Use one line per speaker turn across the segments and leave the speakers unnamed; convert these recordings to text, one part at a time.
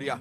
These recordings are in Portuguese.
glória.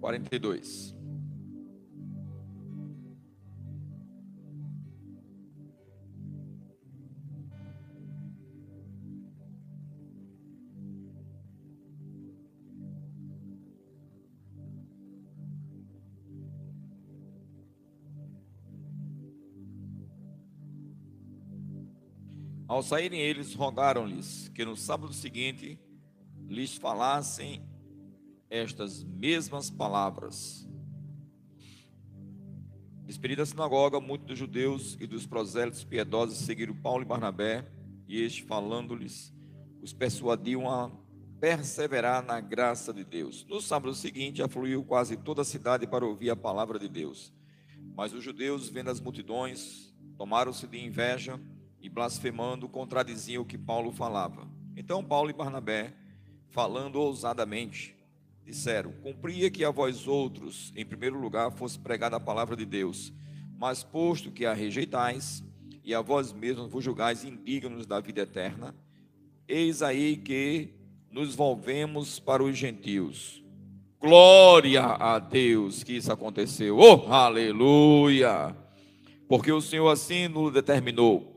Quarenta e dois. Ao saírem eles, rogaram-lhes que no sábado seguinte lhes falassem estas mesmas palavras. Despedida a sinagoga, muitos dos judeus e dos prosélitos piedosos seguiram Paulo e Barnabé, e este, falando-lhes, os persuadiam a perseverar na graça de Deus. No sábado seguinte, afluiu quase toda a cidade para ouvir a palavra de Deus. Mas os judeus, vendo as multidões, tomaram-se de inveja e blasfemando contradiziam o que Paulo falava. Então Paulo e Barnabé, falando ousadamente, disseram: Cumpria que a vós outros, em primeiro lugar, fosse pregada a palavra de Deus, mas posto que a rejeitais e a vós mesmos vos julgais indignos da vida eterna, eis aí que nos volvemos para os gentios. Glória a Deus que isso aconteceu. Oh, aleluia! Porque o Senhor assim nos determinou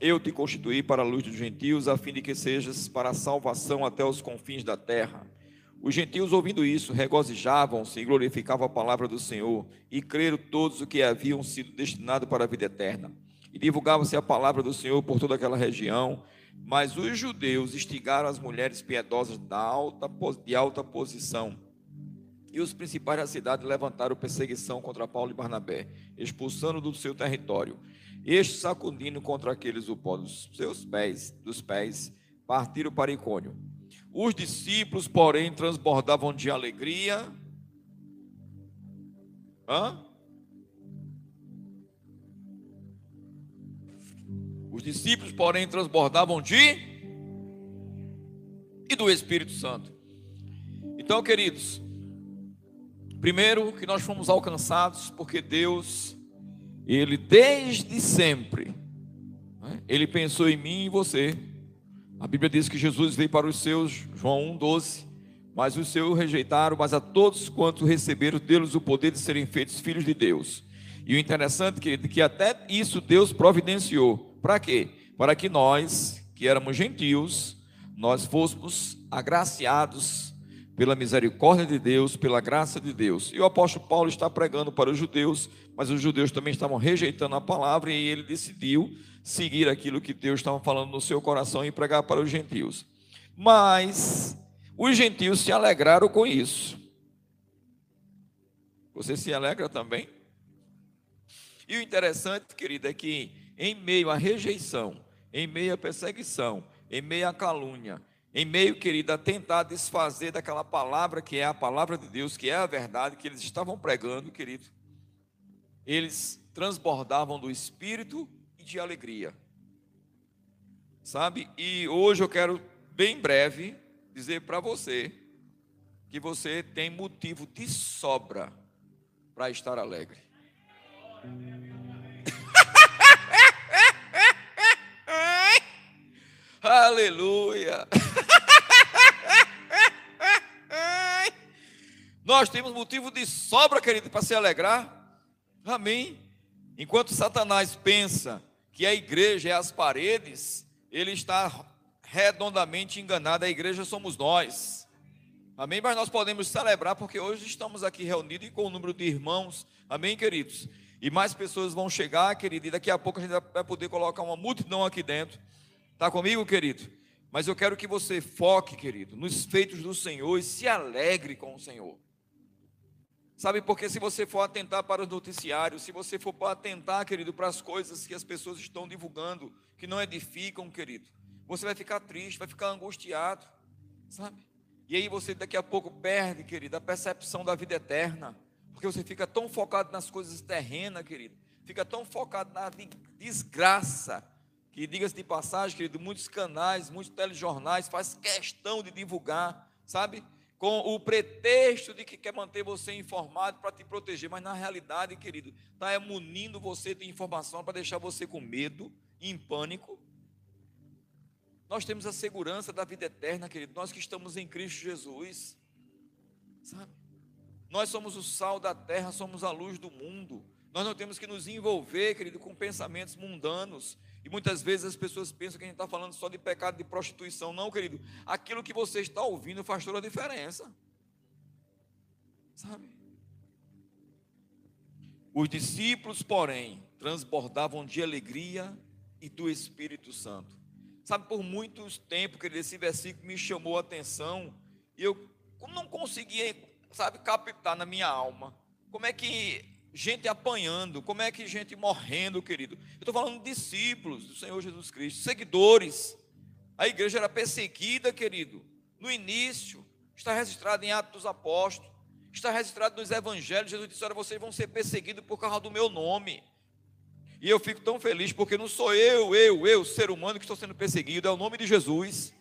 eu te constituí para a luz dos gentios, a fim de que sejas para a salvação até os confins da terra. Os gentios, ouvindo isso, regozijavam-se e glorificavam a palavra do Senhor, e creram todos o que haviam sido destinados para a vida eterna. E divulgava-se a palavra do Senhor por toda aquela região. Mas os judeus instigaram as mulheres piedosas da alta, de alta posição. E os principais da cidade levantaram perseguição contra Paulo e Barnabé, expulsando do seu território. Este sacudindo contra aqueles o pó dos seus pés, dos pés, partiram para Icônio. Os discípulos, porém, transbordavam de alegria. Hã? Os discípulos, porém, transbordavam de e do Espírito Santo. Então, queridos, primeiro que nós fomos alcançados porque Deus ele desde sempre, né, ele pensou em mim e em você. A Bíblia diz que Jesus veio para os seus, João 1,12. Mas os seus rejeitaram, mas a todos quantos receberam deles o poder de serem feitos filhos de Deus. E o interessante, querido, que até isso Deus providenciou. Para quê? Para que nós, que éramos gentios, nós fôssemos agraciados pela misericórdia de Deus, pela graça de Deus. E o apóstolo Paulo está pregando para os judeus, mas os judeus também estavam rejeitando a palavra e ele decidiu seguir aquilo que Deus estava falando no seu coração e pregar para os gentios. Mas os gentios se alegraram com isso. Você se alegra também? E o interessante, querido, é que em meio à rejeição, em meio à perseguição, em meio à calúnia, em meio, querida, a tentar desfazer daquela palavra que é a palavra de Deus, que é a verdade que eles estavam pregando, querido. Eles transbordavam do espírito e de alegria. Sabe? E hoje eu quero, bem breve, dizer para você que você tem motivo de sobra para estar alegre. Aleluia! Nós temos motivo de sobra, querido, para se alegrar. Amém. Enquanto Satanás pensa que a igreja é as paredes, ele está redondamente enganado. A igreja somos nós. Amém? Mas nós podemos celebrar porque hoje estamos aqui reunidos e com o número de irmãos. Amém, queridos? E mais pessoas vão chegar, querido, e daqui a pouco a gente vai poder colocar uma multidão aqui dentro. Está comigo, querido? Mas eu quero que você foque, querido, nos feitos do Senhor e se alegre com o Senhor. Sabe, porque se você for atentar para os noticiários, se você for atentar, querido, para as coisas que as pessoas estão divulgando, que não edificam, querido, você vai ficar triste, vai ficar angustiado, sabe? E aí você daqui a pouco perde, querido, a percepção da vida eterna, porque você fica tão focado nas coisas terrenas, querido, fica tão focado na desgraça, que diga-se de passagem, querido, muitos canais, muitos telejornais faz questão de divulgar, sabe? Com o pretexto de que quer manter você informado para te proteger, mas na realidade, querido, está munindo você de informação para deixar você com medo, em pânico. Nós temos a segurança da vida eterna, querido, nós que estamos em Cristo Jesus, sabe? Nós somos o sal da terra, somos a luz do mundo. Nós não temos que nos envolver, querido, com pensamentos mundanos. E muitas vezes as pessoas pensam que a gente está falando só de pecado de prostituição. Não, querido. Aquilo que você está ouvindo faz toda a diferença. Sabe? Os discípulos, porém, transbordavam de alegria e do Espírito Santo. Sabe, por muitos tempos, querido, esse versículo me chamou a atenção. E eu não conseguia, sabe, captar na minha alma. Como é que gente apanhando, como é que gente morrendo, querido? Eu estou falando de discípulos do Senhor Jesus Cristo, seguidores. A igreja era perseguida, querido, no início, está registrado em Atos dos Apóstolos, está registrado nos Evangelhos. Jesus disse: Olha, vocês vão ser perseguidos por causa do meu nome. E eu fico tão feliz porque não sou eu, eu, eu, ser humano, que estou sendo perseguido, é o nome de Jesus.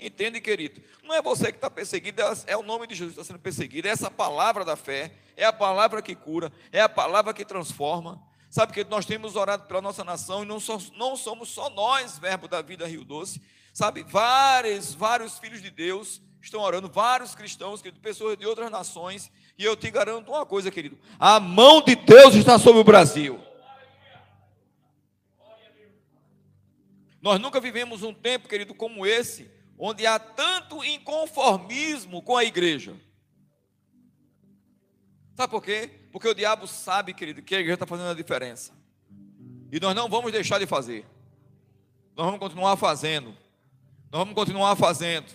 Entende, querido? Não é você que está perseguido, é o nome de Jesus que está sendo perseguido. É essa palavra da fé, é a palavra que cura, é a palavra que transforma. Sabe que nós temos orado pela nossa nação e não, não somos só nós, verbo da vida Rio Doce. Sabe, vários, vários filhos de Deus estão orando, vários cristãos, querido, pessoas de outras nações. E eu te garanto uma coisa, querido: a mão de Deus está sobre o Brasil. Nós nunca vivemos um tempo, querido, como esse onde há tanto inconformismo com a igreja. Sabe por quê? Porque o diabo sabe, querido, que a igreja está fazendo a diferença. E nós não vamos deixar de fazer. Nós vamos continuar fazendo. Nós vamos continuar fazendo.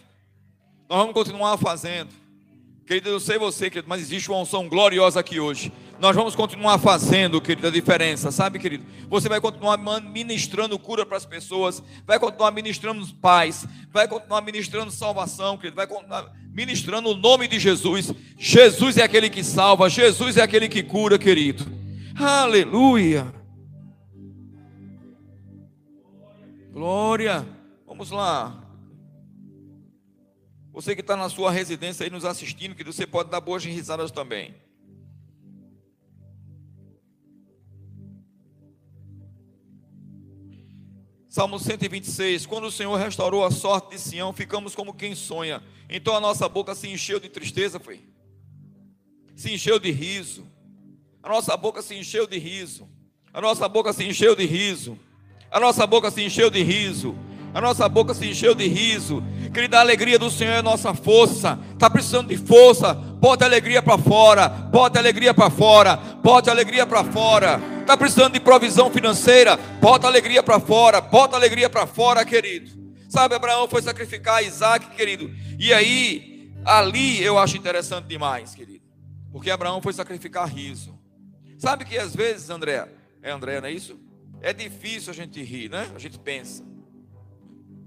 Nós vamos continuar fazendo. Querido, eu sei você, querido, mas existe uma unção gloriosa aqui hoje. Nós vamos continuar fazendo, querido, a diferença, sabe, querido? Você vai continuar ministrando cura para as pessoas, vai continuar ministrando paz, vai continuar ministrando salvação, querido, vai continuar ministrando o nome de Jesus. Jesus é aquele que salva, Jesus é aquele que cura, querido. Aleluia. Glória. Vamos lá. Você que está na sua residência aí nos assistindo, que você pode dar boas risadas também. Salmo 126, quando o Senhor restaurou a sorte de Sião, ficamos como quem sonha. Então a nossa boca se encheu de tristeza, foi. Se encheu de riso. A nossa boca se encheu de riso. A nossa boca se encheu de riso. A nossa boca se encheu de riso a nossa boca se encheu de riso. Querida, a alegria do Senhor é nossa força. Está precisando de força? Bota alegria para fora. Bota alegria para fora. Bota alegria para fora. Está precisando de provisão financeira? Bota alegria para fora. Bota alegria para fora, querido. Sabe, Abraão foi sacrificar Isaac, querido. E aí, ali eu acho interessante demais, querido. Porque Abraão foi sacrificar riso. Sabe que às vezes, André, é André, não é isso? É difícil a gente rir, né? A gente pensa.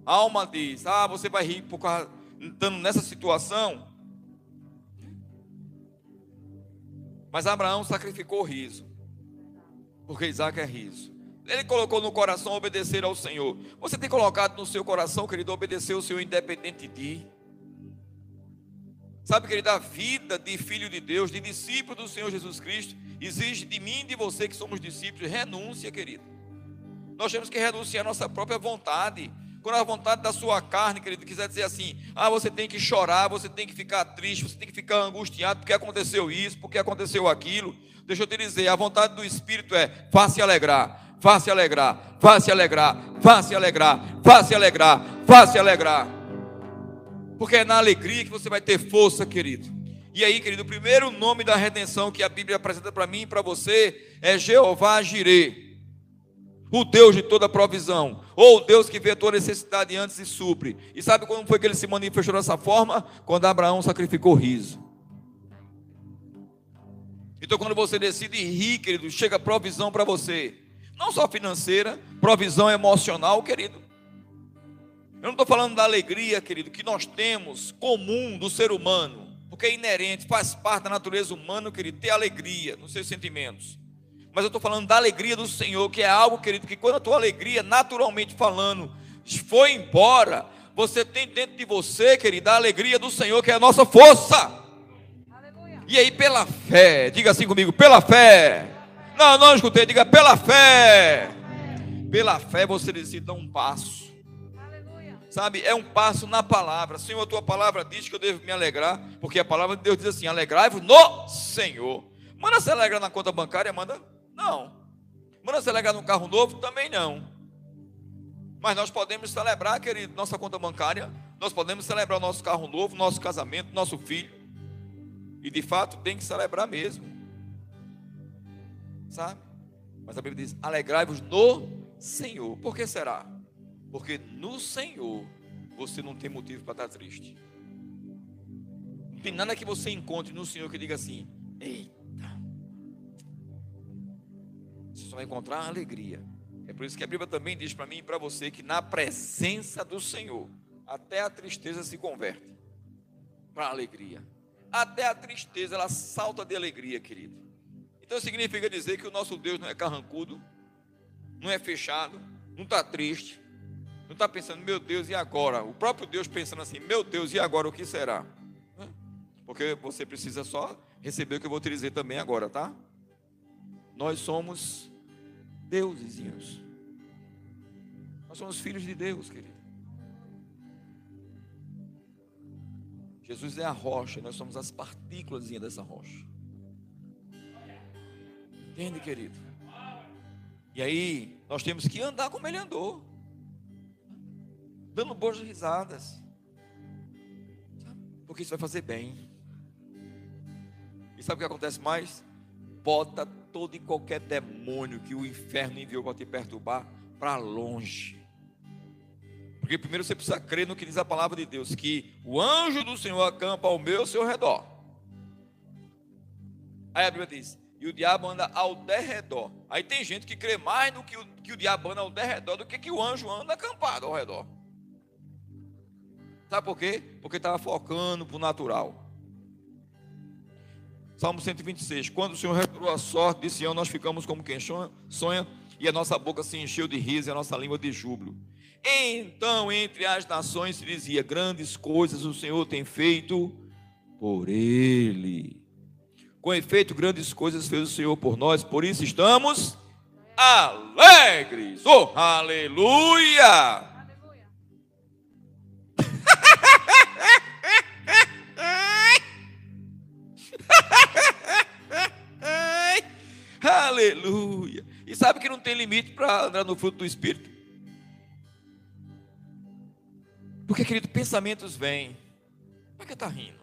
A alma diz: Ah, você vai rir por causa, estando nessa situação. Mas Abraão sacrificou riso, porque Isaac é riso. Ele colocou no coração obedecer ao Senhor. Você tem colocado no seu coração, querido, obedecer ao Senhor independente de. Sabe, querido, a vida de filho de Deus, de discípulo do Senhor Jesus Cristo, exige de mim e de você que somos discípulos renúncia, querido. Nós temos que renunciar à nossa própria vontade. Quando a vontade da sua carne, querido, quiser dizer assim: ah, você tem que chorar, você tem que ficar triste, você tem que ficar angustiado porque aconteceu isso, porque aconteceu aquilo. Deixa eu te dizer: a vontade do Espírito é: se alegrar, se alegrar, se alegrar, se alegrar, se alegrar, se alegrar. Porque é na alegria que você vai ter força, querido. E aí, querido, o primeiro nome da redenção que a Bíblia apresenta para mim e para você é Jeová Jireh o Deus de toda provisão, ou o Deus que vê a tua necessidade antes e supre. E sabe como foi que ele se manifestou dessa forma? Quando Abraão sacrificou riso. Então, quando você decide rir, querido, chega provisão para você, não só financeira, provisão emocional, querido. Eu não estou falando da alegria, querido, que nós temos comum do ser humano, porque é inerente, faz parte da natureza humana, querido, ter alegria nos seus sentimentos. Mas eu estou falando da alegria do Senhor, que é algo, querido, que quando a tua alegria, naturalmente falando, foi embora, você tem dentro de você, querido, a alegria do Senhor, que é a nossa força. Aleluia. E aí, pela fé, diga assim comigo, pela fé. Não, não escutei, diga pela fé. Pela fé você decide dar um passo. Aleluia. Sabe, é um passo na palavra. Senhor, a tua palavra diz que eu devo me alegrar, porque a palavra de Deus diz assim: alegrai-vos no Senhor. Manda se alegrar na conta bancária, manda? Não. Manda se alegrar no carro novo? Também não. Mas nós podemos celebrar, querido, nossa conta bancária, nós podemos celebrar o nosso carro novo, nosso casamento, nosso filho. E de fato tem que celebrar mesmo. Sabe? Mas a Bíblia diz: alegrai-vos no Senhor. Por que será? Porque no Senhor você não tem motivo para estar triste. Não tem nada que você encontre no Senhor que diga assim: eita. Só vai encontrar alegria é por isso que a Bíblia também diz para mim e para você que na presença do Senhor, até a tristeza se converte para alegria. Até a tristeza ela salta de alegria, querido. Então significa dizer que o nosso Deus não é carrancudo, não é fechado, não está triste, não está pensando, meu Deus, e agora? O próprio Deus pensando assim, meu Deus, e agora o que será? Porque você precisa só receber o que eu vou te dizer também agora, tá? Nós somos deusezinhos. Nós somos filhos de Deus, querido. Jesus é a rocha, nós somos as partículas dessa rocha. Entende, querido? E aí, nós temos que andar como ele andou, dando boas risadas, porque isso vai fazer bem. E sabe o que acontece mais? Bota todo e qualquer demônio que o inferno enviou para te perturbar para longe. Porque primeiro você precisa crer no que diz a palavra de Deus, que o anjo do Senhor acampa ao meu seu redor. Aí a Bíblia diz, e o diabo anda ao derredor. Aí tem gente que crê mais no que o, que o diabo anda ao derredor do que que o anjo anda acampado ao redor. Sabe por quê? Porque estava focando para o natural. Salmo 126. Quando o Senhor restaurou a sorte de Sião, nós ficamos como quem sonha, e a nossa boca se encheu de riso e a nossa língua de júbilo. Então, entre as nações se dizia: Grandes coisas o Senhor tem feito por ele. Com efeito, grandes coisas fez o Senhor por nós, por isso estamos alegres. Oh, aleluia! Aleluia. E sabe que não tem limite para andar no fruto do Espírito? Porque, querido, pensamentos vêm. Por que está rindo?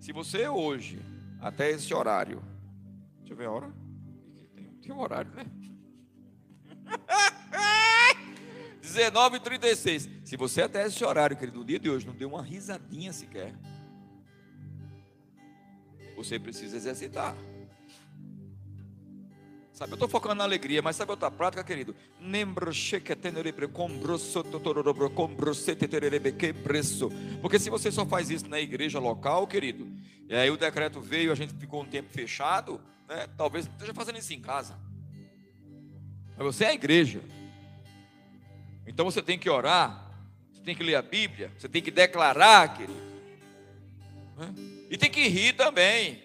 Se você hoje, até esse horário, deixa eu ver a hora. Tem, tem um horário, né? 19h36. Se você até esse horário, querido, no dia de hoje, não deu uma risadinha sequer você precisa exercitar. Sabe, eu estou focando na alegria, mas sabe outra prática, querido? Porque se você só faz isso na igreja local, querido, e aí o decreto veio, a gente ficou um tempo fechado, né? talvez esteja fazendo isso em casa. Mas você é a igreja. Então você tem que orar, você tem que ler a Bíblia, você tem que declarar, querido. Né? E tem que rir também.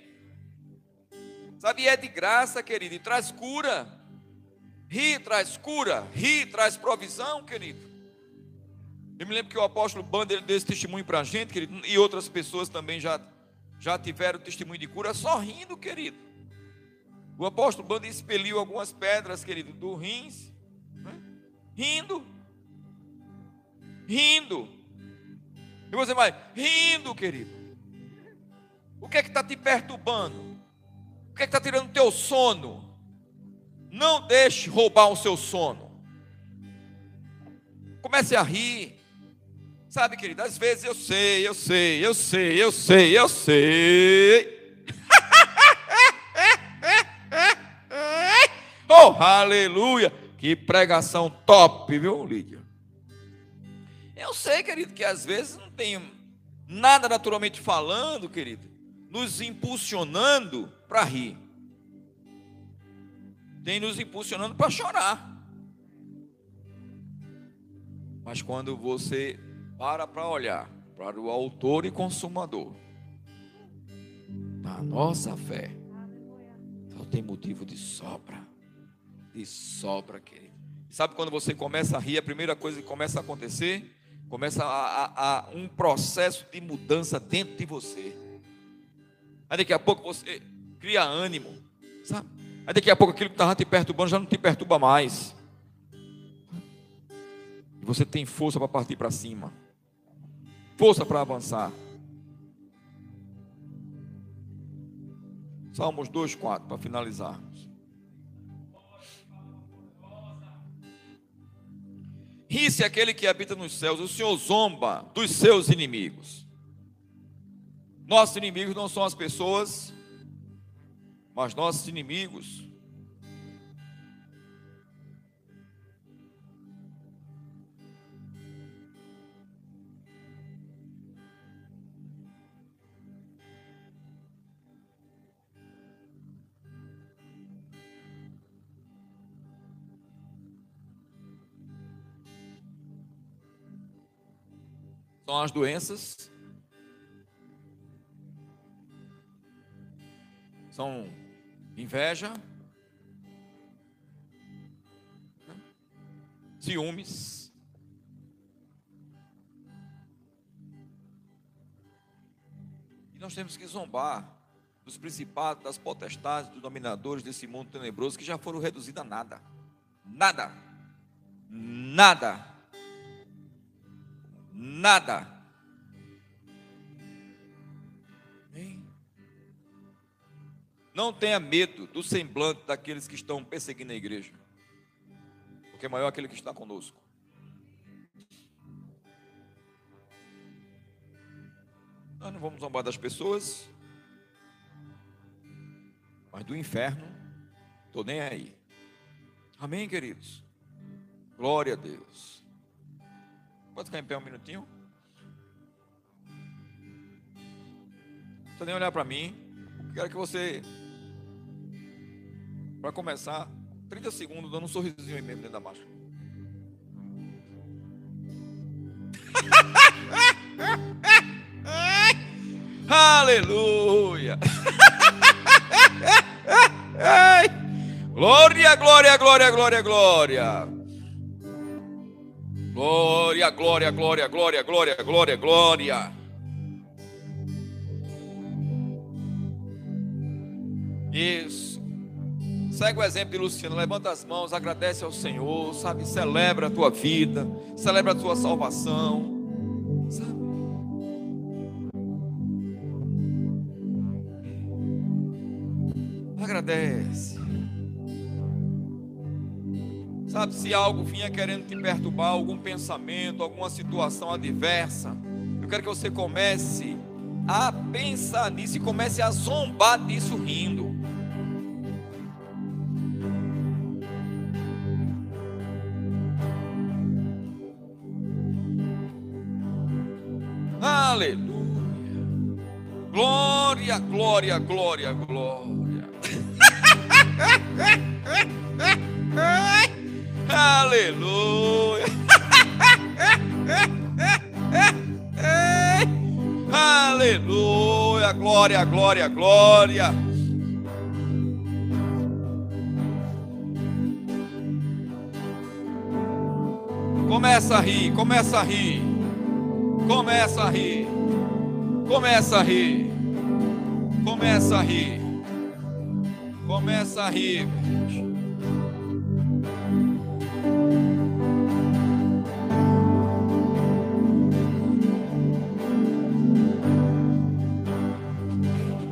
Sabe, é de graça, querido, e traz cura. Rir traz cura, rir traz provisão, querido. Eu me lembro que o apóstolo Bander deu esse testemunho para a gente, querido, e outras pessoas também já, já tiveram testemunho de cura, só rindo, querido. O apóstolo Bander expeliu algumas pedras, querido, do rins, né? rindo, rindo. E você vai, rindo, querido. O que é que está te perturbando? O que é que está tirando o teu sono? Não deixe roubar o seu sono. Comece a rir. Sabe, querido, às vezes eu sei, eu sei, eu sei, eu sei, eu sei. oh, aleluia! Que pregação top, viu, Lídia? Eu sei, querido, que às vezes não tem nada naturalmente falando, querido nos impulsionando para rir. Tem nos impulsionando para chorar. Mas quando você para para olhar para o autor e consumador da nossa fé, só tem motivo de sobra. De sobra, querido. Sabe quando você começa a rir, a primeira coisa que começa a acontecer? Começa a, a, a um processo de mudança dentro de você. Aí daqui a pouco você cria ânimo, sabe? Aí daqui a pouco aquilo que estava te perturbando já não te perturba mais. Você tem força para partir para cima. Força para avançar. Salmos 2, 4, para finalizarmos. Ri-se aquele que habita nos céus, o Senhor zomba dos seus inimigos. Nossos inimigos não são as pessoas, mas nossos inimigos. São as doenças, são inveja, ciúmes, e nós temos que zombar dos principados, das potestades, dos dominadores desse mundo tenebroso que já foram reduzidos a nada. Nada. Nada. Nada. Não tenha medo do semblante daqueles que estão perseguindo a igreja, porque é maior aquele que está conosco. Nós não vamos zombar das pessoas, mas do inferno, estou nem aí. Amém, queridos? Glória a Deus. Pode ficar em pé um minutinho? Não precisa nem olhar para mim. Quero que você para começar, 30 segundos dando um sorrisinho aí mesmo dentro da máscara. Aleluia! glória, glória, glória, glória, glória. Glória, glória, glória, glória, glória, glória, glória. Isso. Segue o exemplo de Luciano, levanta as mãos, agradece ao Senhor, sabe? Celebra a tua vida, celebra a tua salvação, sabe? Agradece. Sabe, se algo vinha querendo te perturbar, algum pensamento, alguma situação adversa, eu quero que você comece a pensar nisso e comece a zombar disso rindo. Aleluia. Glória, glória, glória, glória. Aleluia. Aleluia. Glória, glória, glória. Começa a rir, começa a rir. Começa a rir. Começa a rir. Começa a rir. Começa a rir.